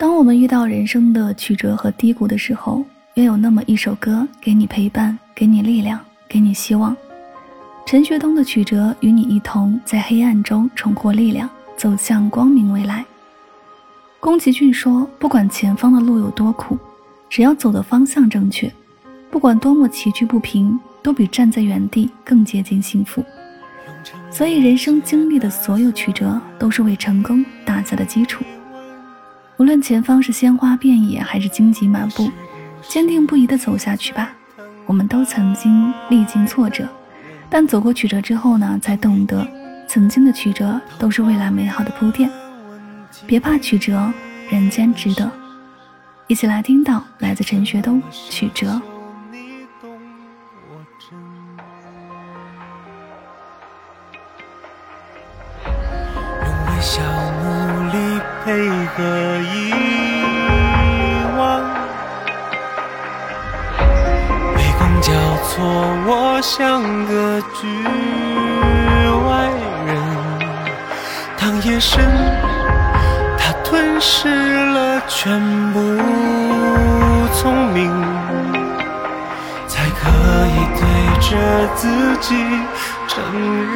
当我们遇到人生的曲折和低谷的时候，愿有那么一首歌给你陪伴，给你力量，给你希望。陈学冬的曲折与你一同在黑暗中重获力量，走向光明未来。宫崎骏说：“不管前方的路有多苦，只要走的方向正确，不管多么崎岖不平，都比站在原地更接近幸福。”所以，人生经历的所有曲折，都是为成功打下的基础。无论前方是鲜花遍野，还是荆棘满布，坚定不移地走下去吧。我们都曾经历经挫折，但走过曲折之后呢，才懂得曾经的曲折都是未来美好的铺垫。别怕曲折，人间值得。一起来听到来自陈学冬曲折。配合遗忘，杯弓交错，我像个局外人。当夜深，他吞噬了全部聪明，才可以对着自己承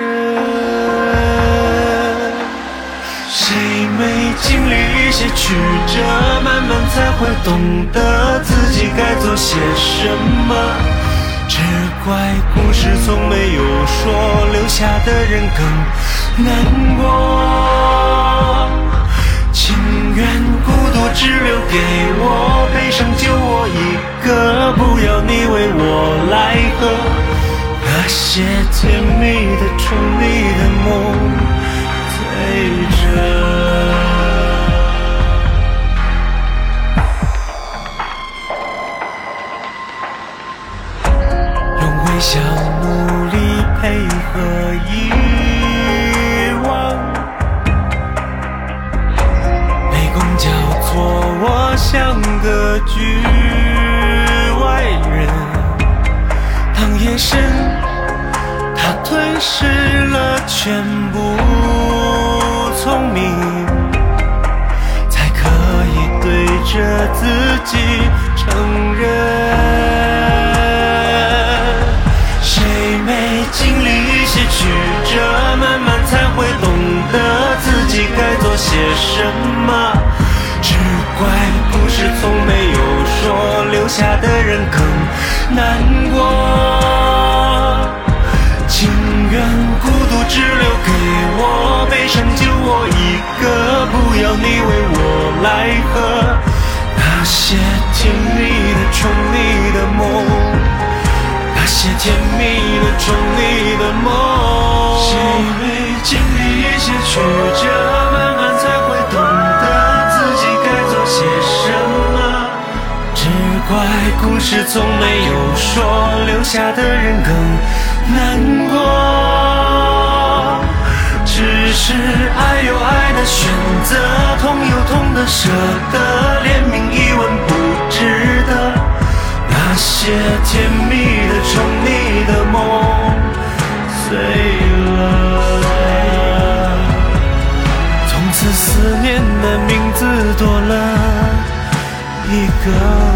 认。谁没经历一些曲折，慢慢才会懂得自己该做些什么。只怪故事从没有说，留下的人更难过。情愿孤独只留给我，悲伤就我一个，不要你为我来喝。那些甜蜜的、宠溺的梦。用微笑努力配合遗忘，杯弓交错，我像个局外人。当夜深，他吞噬了全部。聪明，才可以对着自己承认。谁没经历一些曲折，慢慢才会懂得自己该做些什么。只怪故事从没有说，留下的人更难过。情愿孤独些甜蜜的、宠你的梦，那些甜蜜的、宠你的梦。谁没经历一些曲折，慢慢才会懂得自己该做些什么。只怪故事从没有说，留下的人更。难过，只是爱有爱的选择，痛有痛的舍得，怜悯一文不值得。那些甜蜜的宠溺的梦，碎了。从此思念的名字多了一个。